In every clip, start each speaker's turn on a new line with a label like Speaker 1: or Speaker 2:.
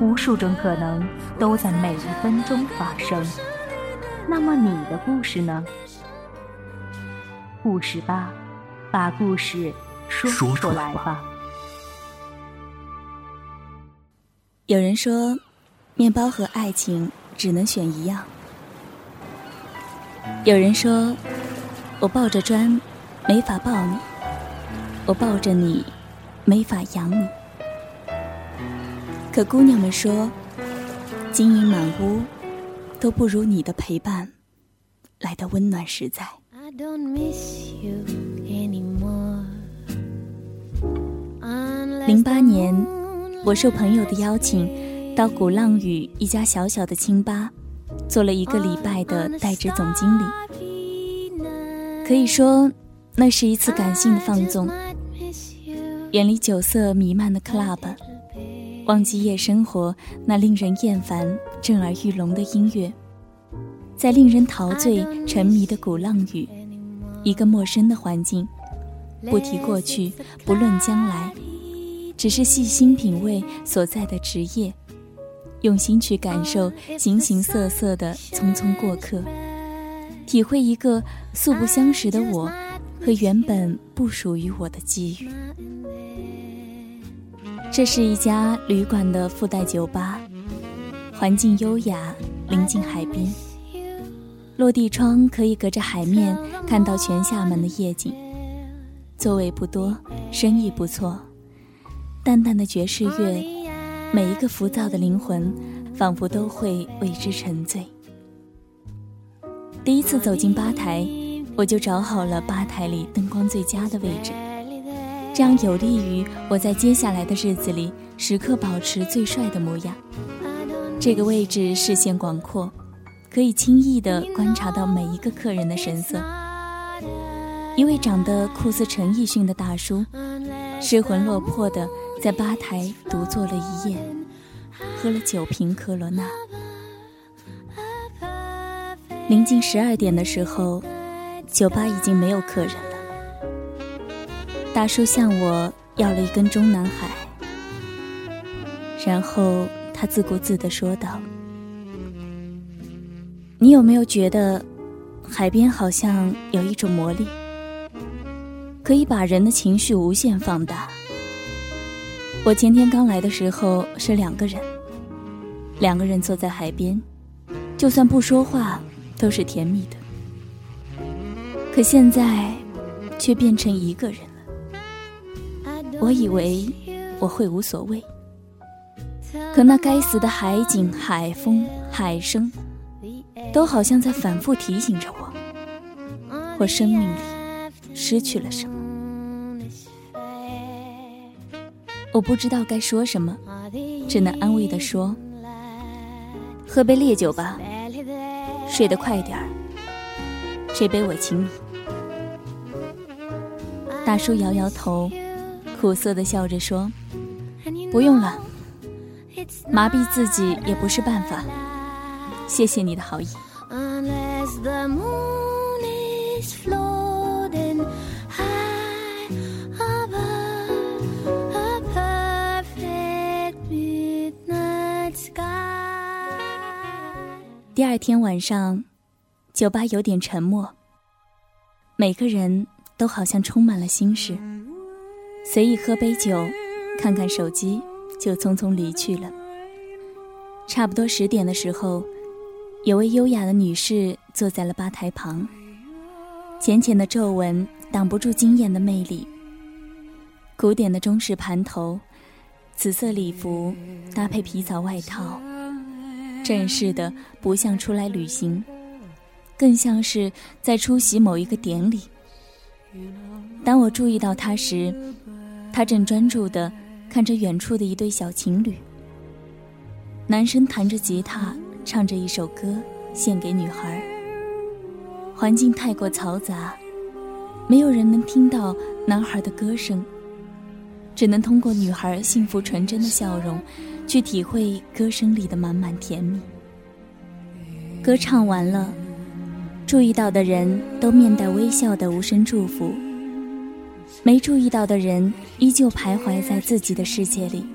Speaker 1: 无数种可能都在每一分钟发生。那么你的故事呢？故事吧，把故事说出来吧。
Speaker 2: 有人说，面包和爱情只能选一样。有人说，我抱着砖，没法抱你；我抱着你，没法养你。可姑娘们说，金银满屋，都不如你的陪伴来的温暖实在。零八年，我受朋友的邀请，到鼓浪屿一家小小的清吧。做了一个礼拜的代职总经理，可以说，那是一次感性的放纵。远离酒色弥漫的 club，忘记夜生活那令人厌烦、震耳欲聋的音乐，在令人陶醉、沉迷的鼓浪屿，一个陌生的环境，不提过去，不论将来，只是细心品味所在的职业。用心去感受形形色色的匆匆过客，体会一个素不相识的我和原本不属于我的机遇。这是一家旅馆的附带酒吧，环境优雅，临近海边，落地窗可以隔着海面看到全厦门的夜景。座位不多，生意不错，淡淡的爵士乐。每一个浮躁的灵魂，仿佛都会为之沉醉。第一次走进吧台，我就找好了吧台里灯光最佳的位置，这样有利于我在接下来的日子里时刻保持最帅的模样。这个位置视线广阔，可以轻易地观察到每一个客人的神色。一位长得酷似陈奕迅的大叔，失魂落魄的。在吧台独坐了一夜，喝了九瓶科罗娜。临近十二点的时候，酒吧已经没有客人。大叔向我要了一根中南海，然后他自顾自的说道：“你有没有觉得，海边好像有一种魔力，可以把人的情绪无限放大？”我前天刚来的时候是两个人，两个人坐在海边，就算不说话都是甜蜜的。可现在，却变成一个人。我以为我会无所谓，可那该死的海景、海风、海声，都好像在反复提醒着我，我生命里失去了什么。我不知道该说什么，只能安慰地说：“喝杯烈酒吧，睡得快点儿。这杯我请你。”大叔摇摇头，苦涩的笑着说：“不用了，麻痹自己也不是办法。谢谢你的好意。”第二天晚上，酒吧有点沉默。每个人都好像充满了心事，随意喝杯酒，看看手机，就匆匆离去了。差不多十点的时候，有位优雅的女士坐在了吧台旁，浅浅的皱纹挡不住惊艳的魅力。古典的中式盘头，紫色礼服搭配皮草外套。正式的不像出来旅行，更像是在出席某一个典礼。当我注意到他时，他正专注的看着远处的一对小情侣，男生弹着吉他，唱着一首歌，献给女孩。环境太过嘈杂，没有人能听到男孩的歌声，只能通过女孩幸福纯真的笑容，去体会歌声里的满满甜蜜。歌唱完了，注意到的人都面带微笑的无声祝福，没注意到的人依旧徘徊在自己的世界里。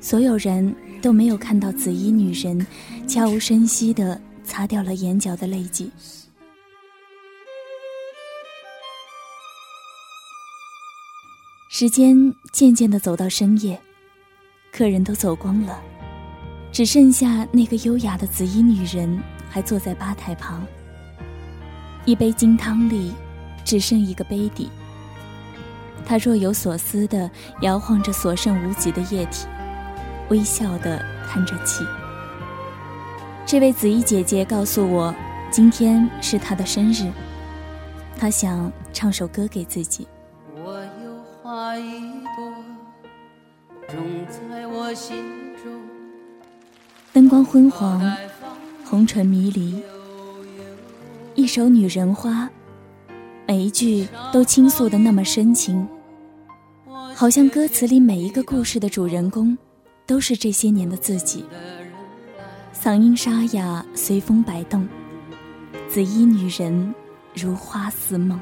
Speaker 2: 所有人都没有看到紫衣女人悄无声息地擦掉了眼角的泪迹。时间渐渐地走到深夜，客人都走光了。只剩下那个优雅的紫衣女人还坐在吧台旁。一杯金汤里，只剩一个杯底。她若有所思地摇晃着所剩无几的液体，微笑地叹着气。这位紫衣姐姐告诉我，今天是她的生日，她想唱首歌给自己。我有花一朵，种在我心。灯光昏黄，红唇迷离。一首《女人花》，每一句都倾诉的那么深情，好像歌词里每一个故事的主人公，都是这些年的自己。嗓音沙哑，随风摆动，紫衣女人如花似梦。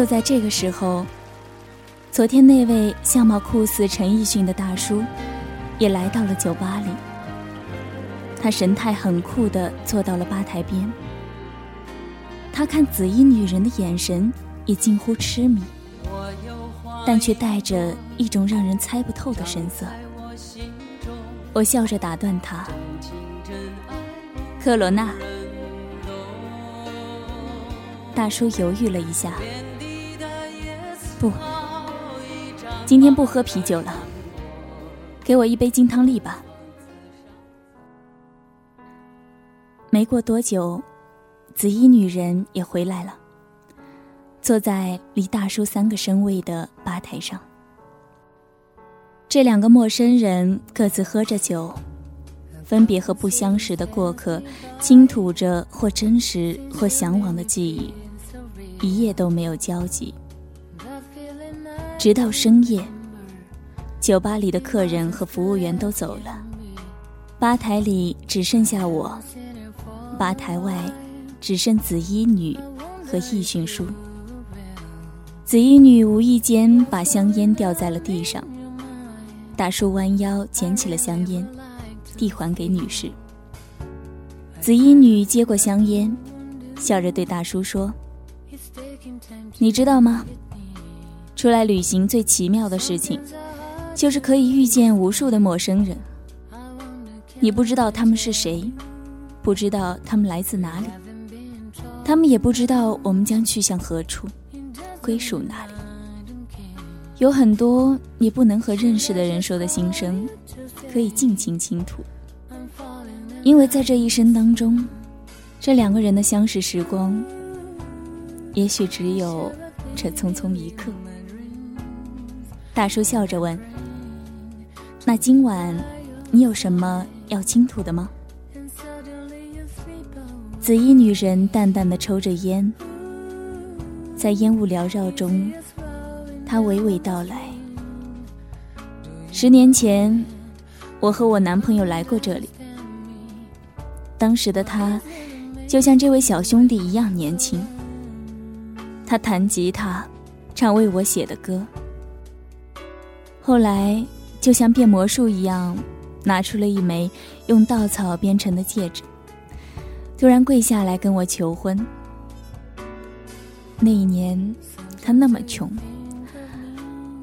Speaker 2: 就在这个时候，昨天那位相貌酷似陈奕迅的大叔，也来到了酒吧里。他神态很酷的坐到了吧台边。他看紫衣女人的眼神也近乎痴迷，但却带着一种让人猜不透的神色。我笑着打断他：“克罗娜。”大叔犹豫了一下。不，今天不喝啤酒了。给我一杯金汤力吧。没过多久，紫衣女人也回来了，坐在离大叔三个身位的吧台上。这两个陌生人各自喝着酒，分别和不相识的过客倾吐着或真实或向往的记忆，一夜都没有交集。直到深夜，酒吧里的客人和服务员都走了，吧台里只剩下我，吧台外只剩紫衣女和易迅叔。紫衣女无意间把香烟掉在了地上，大叔弯腰捡起了香烟，递还给女士。紫衣女接过香烟，笑着对大叔说：“你知道吗？”出来旅行最奇妙的事情，就是可以遇见无数的陌生人。你不知道他们是谁，不知道他们来自哪里，他们也不知道我们将去向何处，归属哪里。有很多你不能和认识的人说的心声，可以尽情倾吐，因为在这一生当中，这两个人的相识时光，也许只有这匆匆一刻。大叔笑着问：“那今晚你有什么要倾吐的吗？”紫衣女人淡淡的抽着烟，在烟雾缭绕中，她娓娓道来：“十年前，我和我男朋友来过这里。当时的他，就像这位小兄弟一样年轻。他弹吉他，唱为我写的歌。后来，就像变魔术一样，拿出了一枚用稻草编成的戒指，突然跪下来跟我求婚。那一年，他那么穷，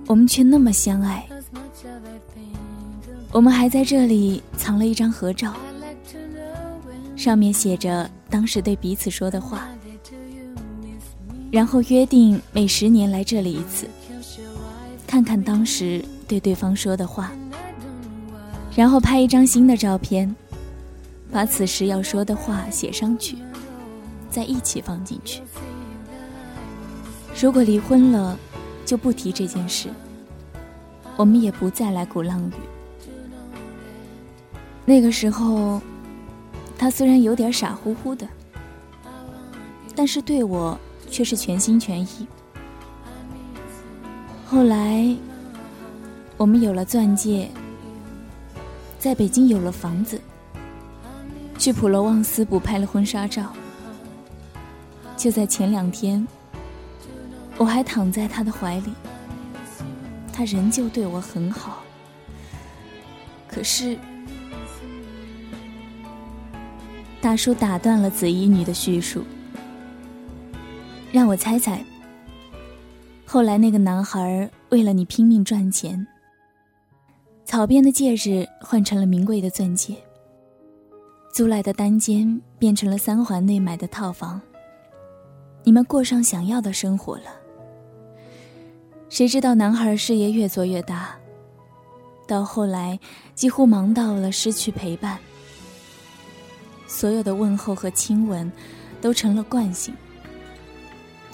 Speaker 2: 我们却那么相爱。我们还在这里藏了一张合照，上面写着当时对彼此说的话，然后约定每十年来这里一次，看看当时对对方说的话，然后拍一张新的照片，把此时要说的话写上去，再一起放进去。如果离婚了，就不提这件事。我们也不再来鼓浪屿。那个时候，他虽然有点傻乎乎的，但是对我却是全心全意。后来，我们有了钻戒，在北京有了房子，去普罗旺斯补拍了婚纱照。就在前两天。我还躺在他的怀里，他仍旧对我很好。可是，大叔打断了紫衣女的叙述，让我猜猜。后来那个男孩为了你拼命赚钱，草编的戒指换成了名贵的钻戒，租来的单间变成了三环内买的套房，你们过上想要的生活了。谁知道男孩事业越做越大，到后来几乎忙到了失去陪伴，所有的问候和亲吻都成了惯性。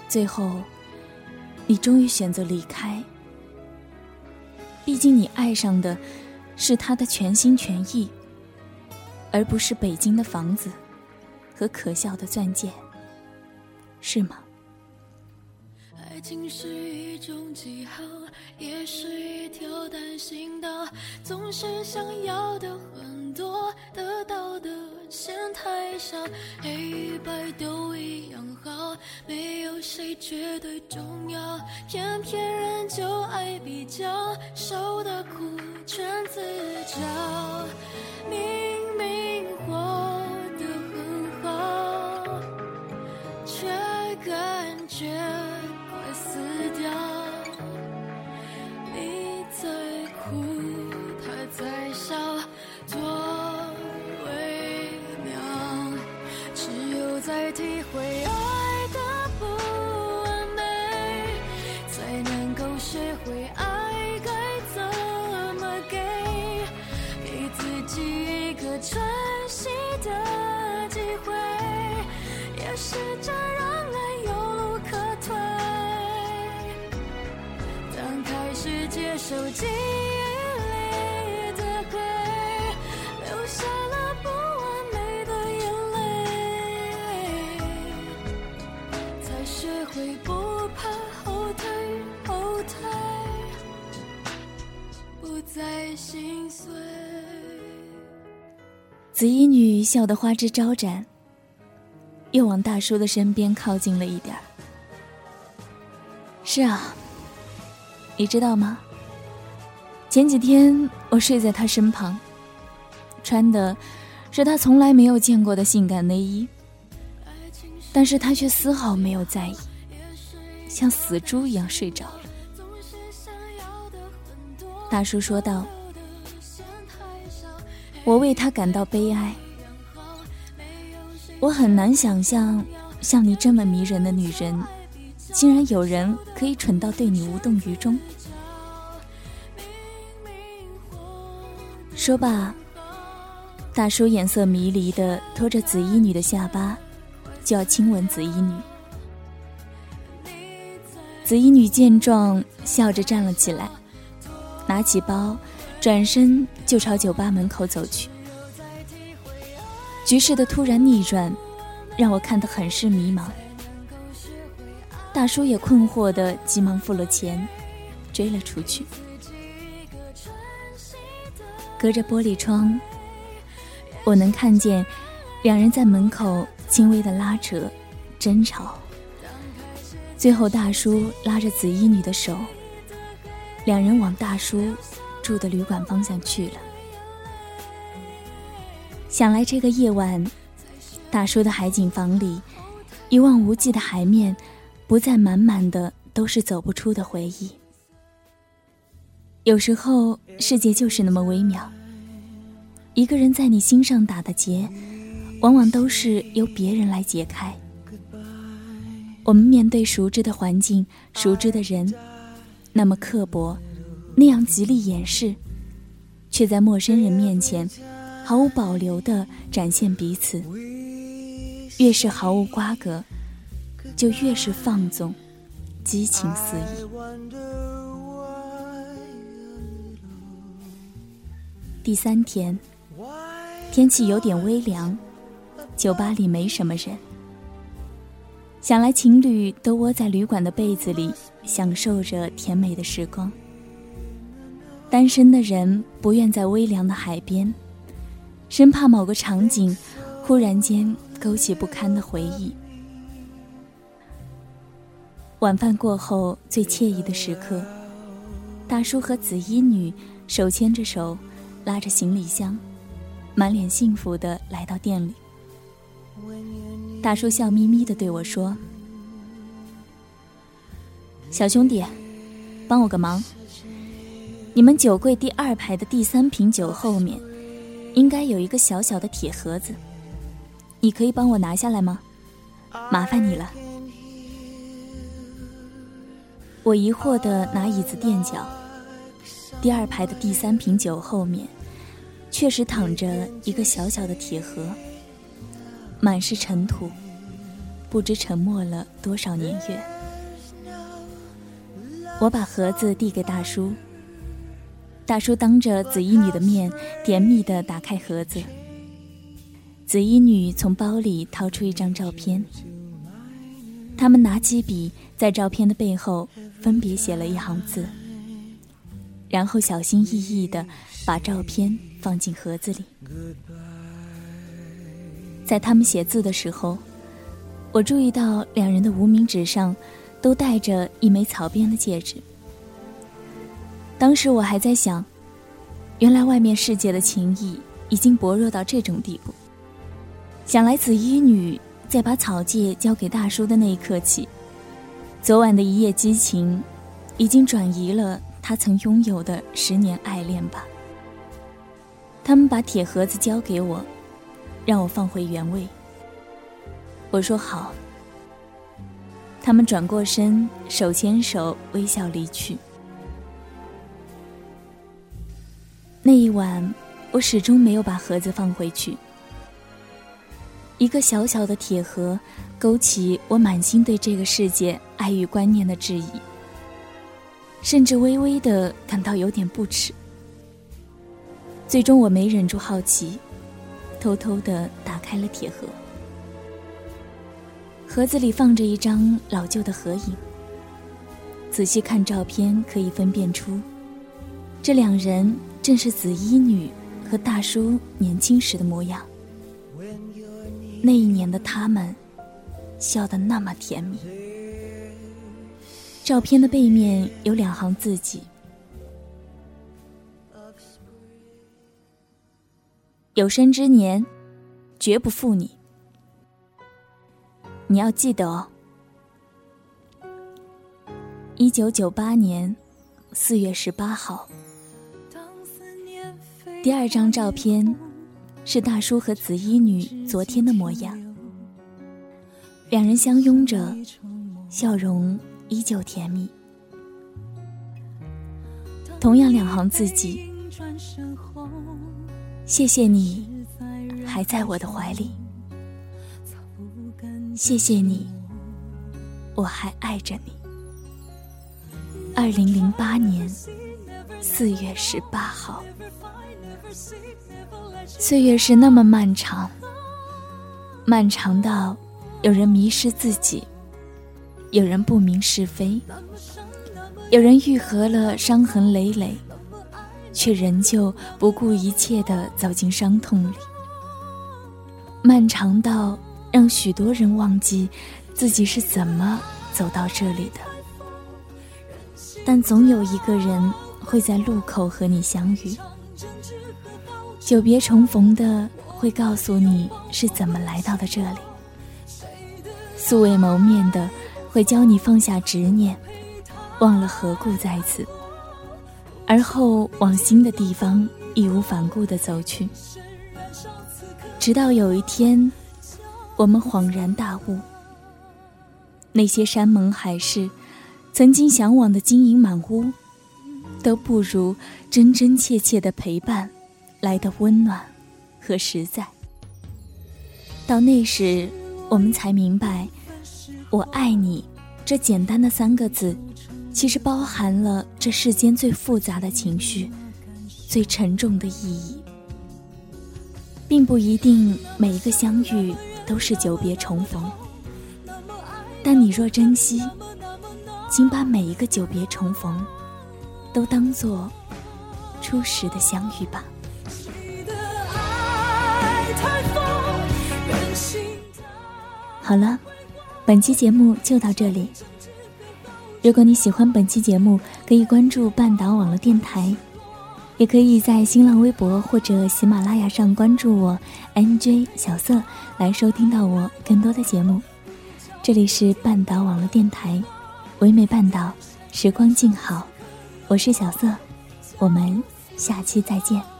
Speaker 2: 最后，你终于选择离开。毕竟你爱上的是他的全心全意，而不是北京的房子和可笑的钻戒，是吗？爱情是一种记号，也是一条单行道，总是想要的很多，得到的嫌太少。黑与白都一样好，没有谁绝对重要，偏偏人就爱比较，受的苦全自找。明接受记忆里的对留
Speaker 3: 下了不完美的眼泪才学会不怕后退后退不再心碎
Speaker 2: 紫衣女笑得花枝招展又往大叔的身边靠近了一点儿。是啊你知道吗？前几天我睡在他身旁，穿的是他从来没有见过的性感内衣，但是他却丝毫没有在意，像死猪一样睡着了。大叔说道。我为他感到悲哀。我很难想象，像你这么迷人的女人，竟然有人可以蠢到对你无动于衷。说罢，大叔眼色迷离的拖着紫衣女的下巴，就要亲吻紫衣女。紫衣女见状，笑着站了起来，拿起包。转身就朝酒吧门口走去，局势的突然逆转，让我看得很是迷茫。大叔也困惑的急忙付了钱，追了出去。隔着玻璃窗，我能看见两人在门口轻微的拉扯、争吵。最后，大叔拉着紫衣女的手，两人往大叔住的旅馆方向去了。想来这个夜晚，大叔的海景房里，一望无际的海面，不再满满的都是走不出的回忆。有时候，世界就是那么微妙。一个人在你心上打的结，往往都是由别人来解开。我们面对熟知的环境、熟知的人，那么刻薄，那样极力掩饰，却在陌生人面前毫无保留地展现彼此。越是毫无瓜葛，就越是放纵，激情四溢。第三天。天气有点微凉，酒吧里没什么人。想来情侣都窝在旅馆的被子里，享受着甜美的时光。单身的人不愿在微凉的海边，生怕某个场景忽然间勾起不堪的回忆。晚饭过后最惬意的时刻，大叔和紫衣女手牵着手，拉着行李箱。满脸幸福的来到店里，大叔笑眯眯的对我说：“小兄弟，帮我个忙。你们酒柜第二排的第三瓶酒后面，应该有一个小小的铁盒子，你可以帮我拿下来吗？麻烦你了。”我疑惑地拿椅子垫脚，第二排的第三瓶酒后面。确实躺着一个小小的铁盒，满是尘土，不知沉没了多少年月。我把盒子递给大叔，大叔当着紫衣女的面，甜蜜地打开盒子。紫衣女从包里掏出一张照片，他们拿起笔，在照片的背后分别写了一行字，然后小心翼翼地把照片。放进盒子里。在他们写字的时候，我注意到两人的无名指上都戴着一枚草编的戒指。当时我还在想，原来外面世界的情谊已经薄弱到这种地步。想来紫衣女在把草戒交给大叔的那一刻起，昨晚的一夜激情，已经转移了他曾拥有的十年爱恋吧。他们把铁盒子交给我，让我放回原位。我说好。他们转过身，手牵手，微笑离去。那一晚，我始终没有把盒子放回去。一个小小的铁盒，勾起我满心对这个世界爱与观念的质疑，甚至微微的感到有点不耻。最终，我没忍住好奇，偷偷的打开了铁盒。盒子里放着一张老旧的合影。仔细看照片，可以分辨出，这两人正是紫衣女和大叔年轻时的模样。那一年的他们，笑得那么甜蜜。照片的背面有两行字迹。有生之年，绝不负你。你要记得哦。一九九八年四月十八号，第二张照片是大叔和紫衣女昨天的模样，两人相拥着，笑容依旧甜蜜。同样两行字迹。谢谢你，还在我的怀里。谢谢你，我还爱着你。二零零八年四月十八号，岁月是那么漫长，漫长到有人迷失自己，有人不明是非，有人愈合了伤痕累累。却仍旧不顾一切的走进伤痛里，漫长到让许多人忘记自己是怎么走到这里的。但总有一个人会在路口和你相遇，久别重逢的会告诉你是怎么来到的这里，素未谋面的会教你放下执念，忘了何故在此，而后往新的地方义无反顾的走去，直到有一天，我们恍然大悟，那些山盟海誓。曾经向往的金银满屋，都不如真真切切的陪伴来的温暖和实在。到那时，我们才明白，“我爱你”这简单的三个字，其实包含了这世间最复杂的情绪、最沉重的意义。并不一定每一个相遇都是久别重逢，但你若珍惜。请把每一个久别重逢，都当做初时的相遇吧。好了，本期节目就到这里。如果你喜欢本期节目，可以关注半岛网络电台，也可以在新浪微博或者喜马拉雅上关注我 NJ 小色，来收听到我更多的节目。这里是半岛网络电台。唯美半岛，时光静好，我是小色，我们下期再见。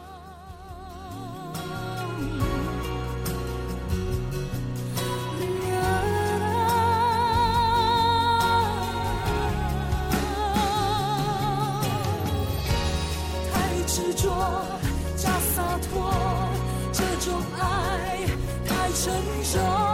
Speaker 4: 沉重。